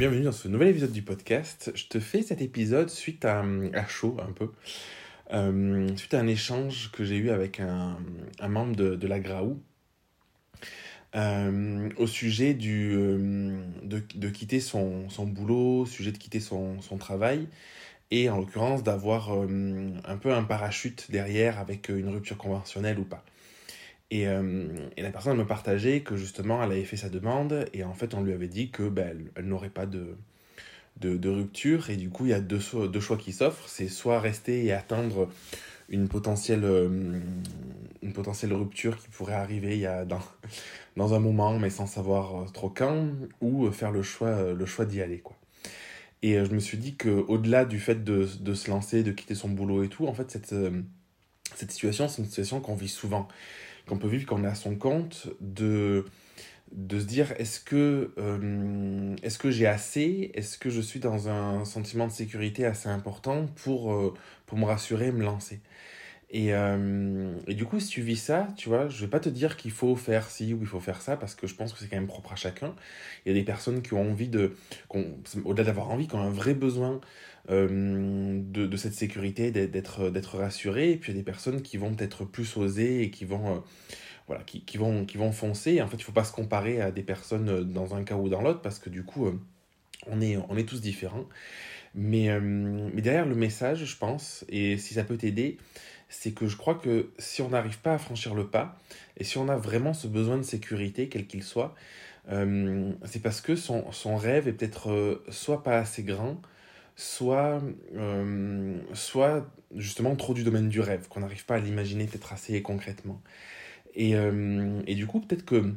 bienvenue dans ce nouvel épisode du podcast. Je te fais cet épisode suite à, chaud un peu, euh, suite à un échange que j'ai eu avec un, membre de, la Graou euh, au sujet du, euh, de, quitter son, son boulot, au sujet de quitter son, son travail et en l'occurrence d'avoir un peu un parachute derrière avec une rupture conventionnelle ou pas. Et, euh, et, la personne me partageait que justement elle avait fait sa demande et en fait on lui avait dit que ben, elle, n'aurait pas de, de, rupture. Et du coup il y a deux, deux choix qui s'offrent. C'est soit rester et attendre une potentielle, euh, une potentielle rupture qui pourrait arriver il y a dans, dans un moment mais sans savoir trop quand ou faire le choix, le choix d'y aller quoi. Et je me suis dit qu'au-delà du fait de, de se lancer, de quitter son boulot et tout, en fait, cette, cette situation, c'est une situation qu'on vit souvent qu'on peut vivre quand on est à son compte, de, se dire est-ce que, euh, est que j'ai assez? Est-ce que je suis dans un sentiment de sécurité assez important pour, euh, pour me rassurer me lancer? Et, euh, et, du coup, si tu vis ça, tu vois, je vais pas te dire qu'il faut faire ci ou il faut faire ça parce que je pense que c'est quand même propre à chacun. Il y a des personnes qui ont envie de, au-delà d'avoir envie, qui ont un vrai besoin euh, de, de, cette sécurité, d'être, d'être rassurées. Et puis il y a des personnes qui vont peut-être plus oser et qui vont, euh, voilà, qui, qui, vont, qui vont foncer. En fait, il faut pas se comparer à des personnes dans un cas ou dans l'autre parce que du coup, on, est, on est tous différents. Mais, mais derrière le message, je pense, et si ça peut t'aider, c'est que je crois que si on n'arrive pas à franchir le pas, et si on a vraiment ce besoin de sécurité, quel qu'il soit, euh, c'est parce que son, son rêve est peut-être euh, soit pas assez grand, soit, euh, soit justement trop du domaine du rêve, qu'on n'arrive pas à l'imaginer peut-être assez concrètement. Et, et du coup, peut-être que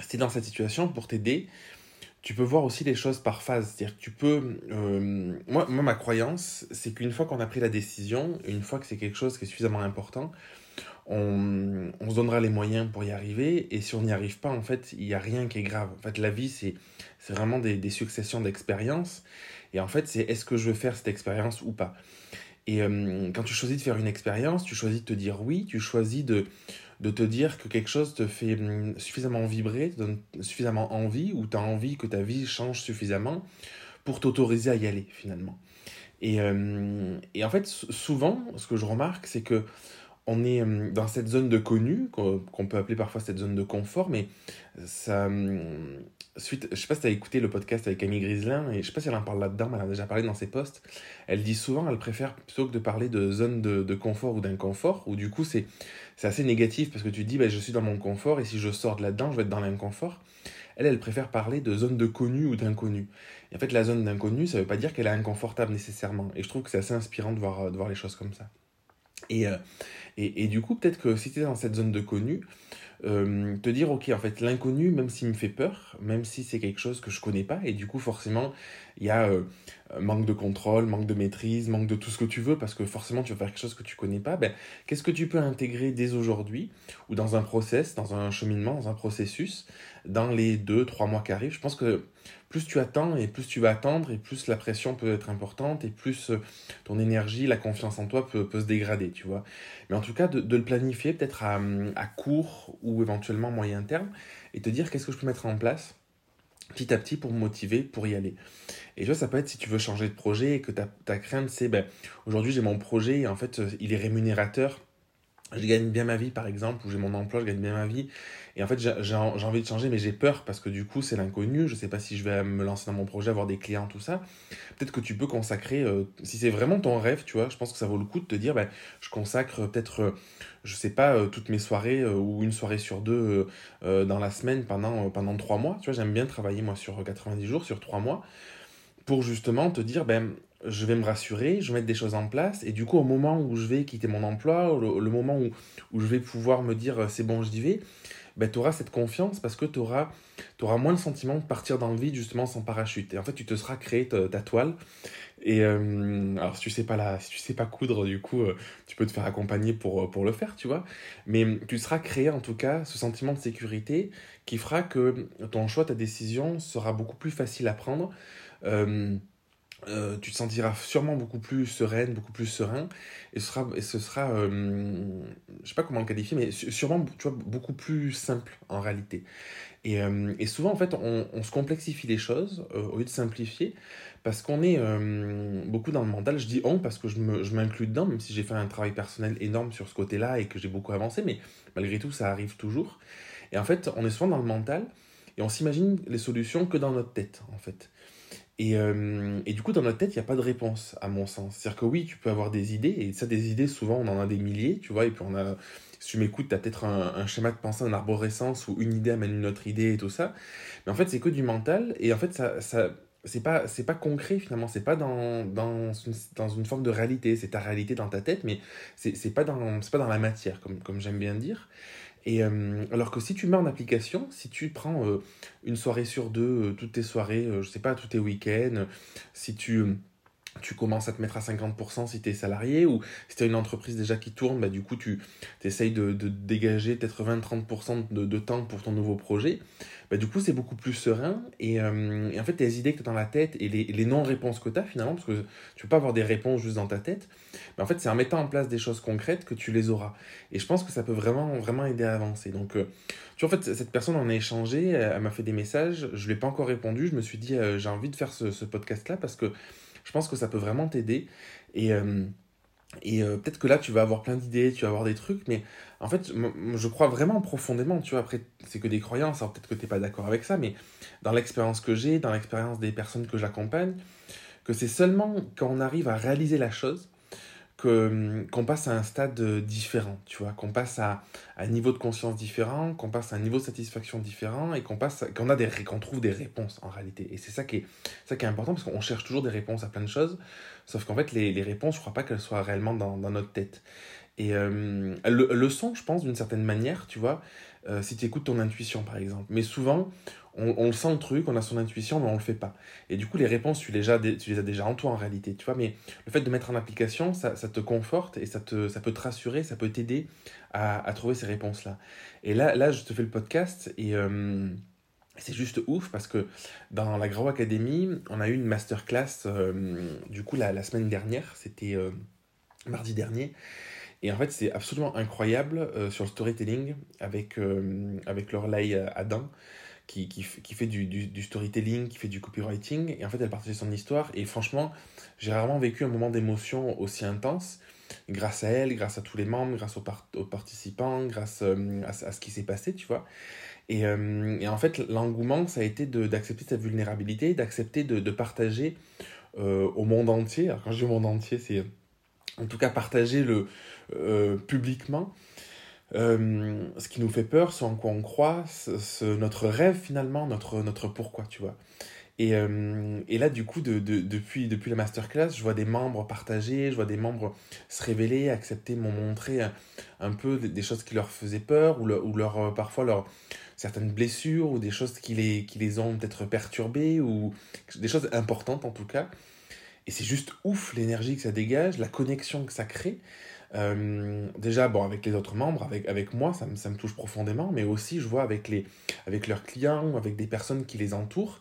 c'est dans cette situation pour t'aider, tu peux voir aussi les choses par phase. C'est-à-dire que tu peux. Euh, moi, moi, ma croyance, c'est qu'une fois qu'on a pris la décision, une fois que c'est quelque chose qui est suffisamment important, on, on, se donnera les moyens pour y arriver. Et si on n'y arrive pas, en fait, il n'y a rien qui est grave. En fait, la vie, c'est vraiment des, des successions d'expériences. Et en fait, c'est est-ce que je veux faire cette expérience ou pas Et euh, quand tu choisis de faire une expérience, tu choisis de te dire oui, tu choisis de de te dire que quelque chose te fait hum, suffisamment vibrer, te donne suffisamment envie, ou tu envie que ta vie change suffisamment pour t'autoriser à y aller finalement. Et, euh, et en fait, souvent, ce que je remarque, c'est que on est hum, dans cette zone de connu, qu'on peut appeler parfois cette zone de confort, mais ça, hum, suite, je sais pas si tu as écouté le podcast avec Camille Griselin, et je sais pas si elle en parle là-dedans, mais elle en a déjà parlé dans ses posts. Elle dit souvent, elle préfère plutôt que de parler de zone de, de confort ou d'inconfort, où du coup c'est assez négatif parce que tu dis, bah, je suis dans mon confort et si je sors de là-dedans, je vais être dans l'inconfort. Elle, elle préfère parler de zone de connu ou d'inconnu. Et en fait, la zone d'inconnu, ça veut pas dire qu'elle est inconfortable nécessairement. Et je trouve que c'est assez inspirant de voir, de voir les choses comme ça. Et, euh, et, et, du coup, peut-être que si tu es dans cette zone de connu, euh, te dire, ok, en fait, l'inconnu, même s'il me fait peur, même si c'est quelque chose que je connais pas, et du coup, forcément, il y a euh, manque de contrôle, manque de maîtrise, manque de tout ce que tu veux, parce que forcément, tu vas faire quelque chose que tu connais pas, ben, qu'est-ce que tu peux intégrer dès aujourd'hui, ou dans un process, dans un cheminement, dans un processus, dans les deux, trois mois qui arrivent? Je pense que plus tu attends et plus tu vas attendre et plus la pression peut être importante et plus ton énergie, la confiance en toi peut, se dégrader, tu vois. Mais en tout cas, de, le planifier peut-être à, à court ou éventuellement moyen terme et te dire qu'est-ce que je peux mettre en place petit à petit pour me motiver, pour y aller. Et tu vois, ça peut être si tu veux changer de projet et que ta, ta crainte c'est, ben, aujourd'hui j'ai mon projet et en fait il est rémunérateur, je gagne bien ma vie par exemple, ou j'ai mon emploi, je gagne bien ma vie, et en fait j'ai envie de changer mais j'ai peur parce que du coup c'est l'inconnu, je sais pas si je vais me lancer dans mon projet, avoir des clients, tout ça. Peut-être que tu peux consacrer, euh, si c'est vraiment ton rêve, tu vois, je pense que ça vaut le coup de te dire, ben, je consacre peut-être, euh, je sais pas, euh, toutes mes soirées euh, ou une soirée sur deux euh, dans la semaine pendant, pendant trois mois, tu vois, j'aime bien travailler moi sur 90 jours, sur trois mois, pour justement te dire, ben je vais me rassurer, je vais mettre des choses en place, et du coup, au moment où je vais quitter mon emploi, le, moment où, où je vais pouvoir me dire c'est bon, j'y vais, ben, tu auras cette confiance parce que tu auras, auras moins le sentiment de partir dans le vide justement sans parachute. Et en fait, tu te seras créé ta, toile. Et euh, alors, si tu sais pas si tu sais pas coudre, du coup, euh, tu peux te faire accompagner pour, pour le faire, tu vois. Mais tu seras créé en tout cas ce sentiment de sécurité qui fera que ton choix, ta décision sera beaucoup plus facile à prendre. Euh, euh, tu te sentiras sûrement beaucoup plus sereine, beaucoup plus serein, et ce sera, et ce sera euh, je sais pas comment le qualifier, mais sûrement tu vois, beaucoup plus simple en réalité. Et, euh, et souvent, en fait, on, se complexifie les choses au lieu de simplifier, parce qu'on est beaucoup dans le mental. Je dis on parce que je m'inclus dedans, même si j'ai fait un travail personnel énorme sur ce côté-là et que j'ai beaucoup avancé, mais malgré tout, ça arrive toujours. Et en fait, on est souvent dans le mental, et on s'imagine les solutions que dans notre tête, en fait. Et, euh, et, du coup, dans notre tête, il n'y a pas de réponse, à mon sens. C'est-à-dire que oui, tu peux avoir des idées, et ça, des idées, souvent, on en a des milliers, tu vois, et puis on a, si tu m'écoutes, tu as peut-être un, un, schéma de pensée en arborescence où une idée amène une autre idée et tout ça. Mais en fait, c'est que du mental, et en fait, ça, ça c'est pas, c'est pas concret finalement, c'est pas dans, dans, une, dans une forme de réalité, c'est ta réalité dans ta tête, mais c'est pas, dans, c'est pas dans la matière, comme, comme j'aime bien dire. Et euh, alors que si tu mets en application, si tu prends euh, une soirée sur deux, euh, toutes tes soirées, je sais pas, tous tes week-ends, si tu tu commences à te mettre à 50% si tu es salarié, ou si tu as une entreprise déjà qui tourne, bah, du coup tu essayes de, dégager peut-être 20-30% de, temps pour ton nouveau projet, bah, du coup c'est beaucoup plus serein, et, et, en fait tes idées que tu as dans la tête et les, les non-réponses que tu as finalement, parce que tu peux pas avoir des réponses juste dans ta tête, mais en fait, c'est en mettant en place des choses concrètes que tu les auras. Et je pense que ça peut vraiment, vraiment aider à avancer. Donc, euh, tu vois, en fait, cette personne en a échangé, elle m'a fait des messages, je lui ai pas encore répondu, je me suis dit, euh, j'ai envie de faire ce, ce podcast-là parce que pense que ça peut vraiment t'aider. Et, euh, et peut-être que là, tu vas avoir plein d'idées, tu vas avoir des trucs, mais en fait, je crois vraiment profondément, tu vois, après, c'est que des croyances, alors peut-être que tu n'es pas d'accord avec ça, mais dans l'expérience que j'ai, dans l'expérience des personnes que j'accompagne, que c'est seulement quand on arrive à réaliser la chose, Hum, qu'on passe à un stade euh, différent, tu vois, qu'on passe à, un niveau de conscience différent, qu'on passe à un niveau de satisfaction différent et qu'on passe qu'on a des qu'on trouve des réponses en réalité. Et c'est ça qui est ça qui est important parce qu'on cherche toujours des réponses à plein de choses, sauf qu'en fait les, les, réponses, je crois pas qu'elles soient réellement dans, notre tête. Et euh, le, le, son, je pense, d'une certaine manière, tu vois, euh, si tu écoutes ton intuition par exemple. Mais souvent, on, sent le truc, on a son intuition, mais on le fait pas. Et du coup, les réponses, tu les, as, tu les as déjà en toi en réalité, tu vois. Mais le fait de mettre en application, ça, te conforte et ça, te, ça peut te rassurer, ça peut t'aider à, trouver ces réponses-là. Et là, là, je te fais le podcast et euh, c'est juste ouf parce que dans la Grau Academy, on a eu une masterclass, euh, du coup, la, semaine dernière, c'était euh, mardi dernier. Et en fait, c'est absolument incroyable sur le storytelling avec, avec Lorelai Adam qui, qui, qui fait du, du, storytelling, qui fait du copywriting. Et en fait, elle partageait son histoire. Et franchement, j'ai rarement vécu un moment d'émotion aussi intense grâce à elle, grâce à tous les membres, grâce aux, aux participants, grâce euh, à, à, ce qui s'est passé, tu vois. Et, euh, et en fait, l'engouement, ça a été d'accepter cette vulnérabilité, d'accepter de, de, partager euh, au monde entier. Alors, quand je dis au monde entier, c'est en tout cas partager le, publiquement euh, ce qui nous fait peur, ce en quoi on croit, ce, notre rêve finalement, notre, notre pourquoi, tu vois. Et, euh, et là, du coup, de, de, depuis, depuis la masterclass, je vois des membres partager, je vois des membres se révéler, accepter, m'ont montré un, un, peu des choses qui leur faisaient peur, ou, le, ou leur, euh, parfois leur, certaines blessures, ou des choses qui les, qui les ont peut-être perturbées, ou des choses importantes en tout cas. Et c'est juste ouf l'énergie que ça dégage, la connexion que ça crée. Euh, déjà, bon, avec les autres membres, avec, avec moi, ça me, ça me touche profondément, mais aussi je vois avec, les, avec leurs clients ou avec des personnes qui les entourent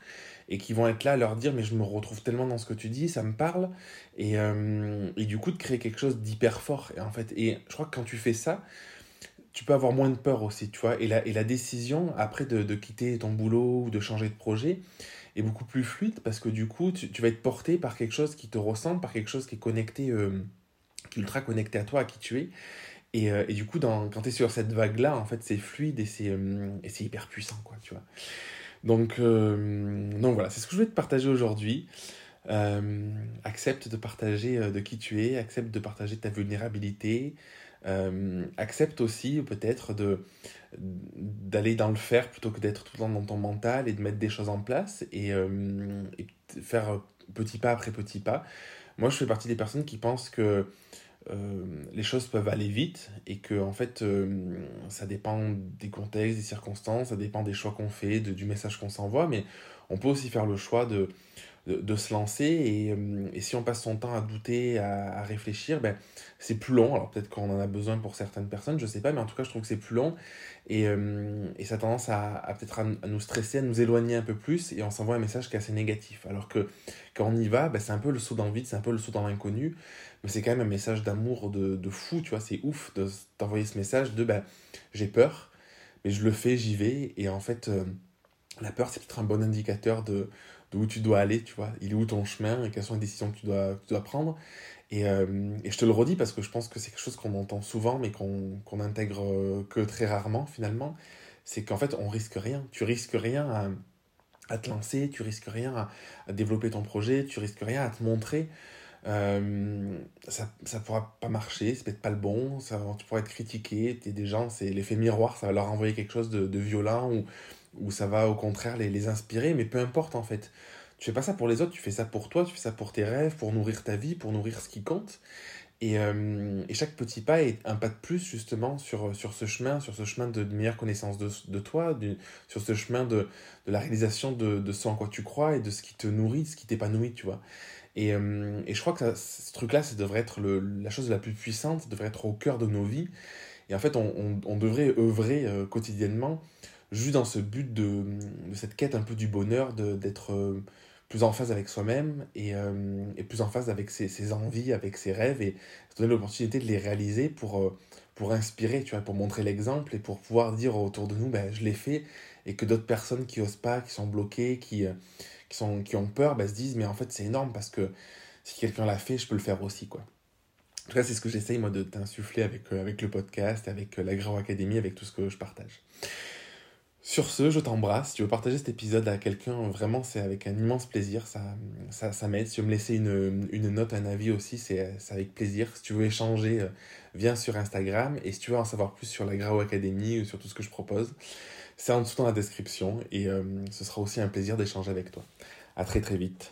et qui vont être là à leur dire mais je me retrouve tellement dans ce que tu dis, ça me parle, et, euh, et du coup de créer quelque chose d'hyper fort. Et en fait, et je crois que quand tu fais ça, tu peux avoir moins de peur aussi, tu vois, et la, et la décision après de, de quitter ton boulot ou de changer de projet est beaucoup plus fluide parce que du coup tu, vas être porté par quelque chose qui te ressemble, par quelque chose qui est connecté. Euh, ultra connecté à toi, à qui tu es. Et, euh, du coup, quand tu es sur cette vague-là, en fait, c'est fluide et c'est euh, hyper puissant, quoi, tu vois. Donc, euh, donc voilà, c'est ce que je voulais te partager aujourd'hui. accepte de partager de qui tu es, accepte de partager ta vulnérabilité, accepte aussi peut-être d'aller dans le faire plutôt que d'être tout le temps dans ton mental et de mettre des choses en place et faire petit pas après petit pas. Moi, je fais partie des personnes qui pensent que euh, les choses peuvent aller vite et que en fait euh, ça dépend des contextes, des circonstances, ça dépend des choix qu'on fait, de, du message qu'on s'envoie, mais on peut aussi faire le choix de, de, se lancer. Et, euh, et, si on passe son temps à douter, à, à réfléchir, ben, c'est plus long. Alors peut-être qu'on en a besoin pour certaines personnes, je sais pas, mais en tout cas, je trouve que c'est plus long. Et, euh, et ça a tendance à, à peut-être à, nous stresser, à nous éloigner un peu plus, et on s'envoie un message qui est assez négatif. Alors que quand on y va, ben, c'est un peu le saut dans le vide, c'est un peu le saut dans l'inconnu, mais c'est quand même un message d'amour de, de, fou, tu vois, c'est ouf de t'envoyer ce message de ben, j'ai peur, mais je le fais, j'y vais, et en fait, euh, la peur, c'est peut-être un bon indicateur de, où tu dois aller, tu vois. Il est où ton chemin et quelles sont les décisions que tu dois, tu dois prendre. Et, euh, et, je te le redis parce que je pense que c'est quelque chose qu'on entend souvent mais qu'on qu'on intègre euh, que très rarement finalement. C'est qu'en fait, on risque rien. Tu risques rien à, à te lancer, tu risques rien à, développer ton projet, tu risques rien à te montrer. Euh, ça, ça pourra pas marcher, c'est peut-être pas le bon, ça, tu pourras être critiqué, es des gens, c'est l'effet miroir, ça va leur envoyer quelque chose de, de violent ou, ou ça va au contraire les, les inspirer, mais peu importe en fait. Tu fais pas ça pour les autres, tu fais ça pour toi, tu fais ça pour tes rêves, pour nourrir ta vie, pour nourrir ce qui compte. Et, euh, et chaque petit pas est un pas de plus justement sur, sur ce chemin, sur ce chemin de, meilleure connaissance de, de toi, sur ce chemin de, de la réalisation de, de ce en quoi tu crois et de ce qui te nourrit, de ce qui t'épanouit, tu vois. Et, euh, et je crois que ce truc-là, ça devrait être le, la chose la plus puissante, ça devrait être au cœur de nos vies. Et en fait, on, on, on devrait œuvrer euh, quotidiennement juste dans ce but de, cette quête un peu du bonheur, d'être euh, plus en phase avec soi-même et, euh, plus en phase avec ses, ses, envies, avec ses rêves et se donner l'opportunité de les réaliser pour, euh, pour inspirer, tu vois, pour montrer l'exemple et pour pouvoir dire autour de nous, ben, je l'ai fait et que d'autres personnes qui osent pas, qui sont bloquées, qui, qui, sont, qui ont peur, ben, se disent, mais en fait c'est énorme parce que si quelqu'un l'a fait, je peux le faire aussi, quoi. En tout cas, c'est ce que j'essaye, moi, de t'insuffler avec, avec le podcast, avec la Grau Academy, avec tout ce que je partage. Sur ce, je t'embrasse. Si tu veux partager cet épisode à quelqu'un, vraiment, c'est avec un immense plaisir. Ça, ça, m'aide. Si tu veux me laisser une, note, un avis aussi, c'est avec plaisir. Si tu veux échanger, euh, viens sur Instagram. Et si tu veux en savoir plus sur la Grau Academy ou sur tout ce que je propose, c'est en dessous dans la description. Et euh, ce sera aussi un plaisir d'échanger avec toi. À très très vite.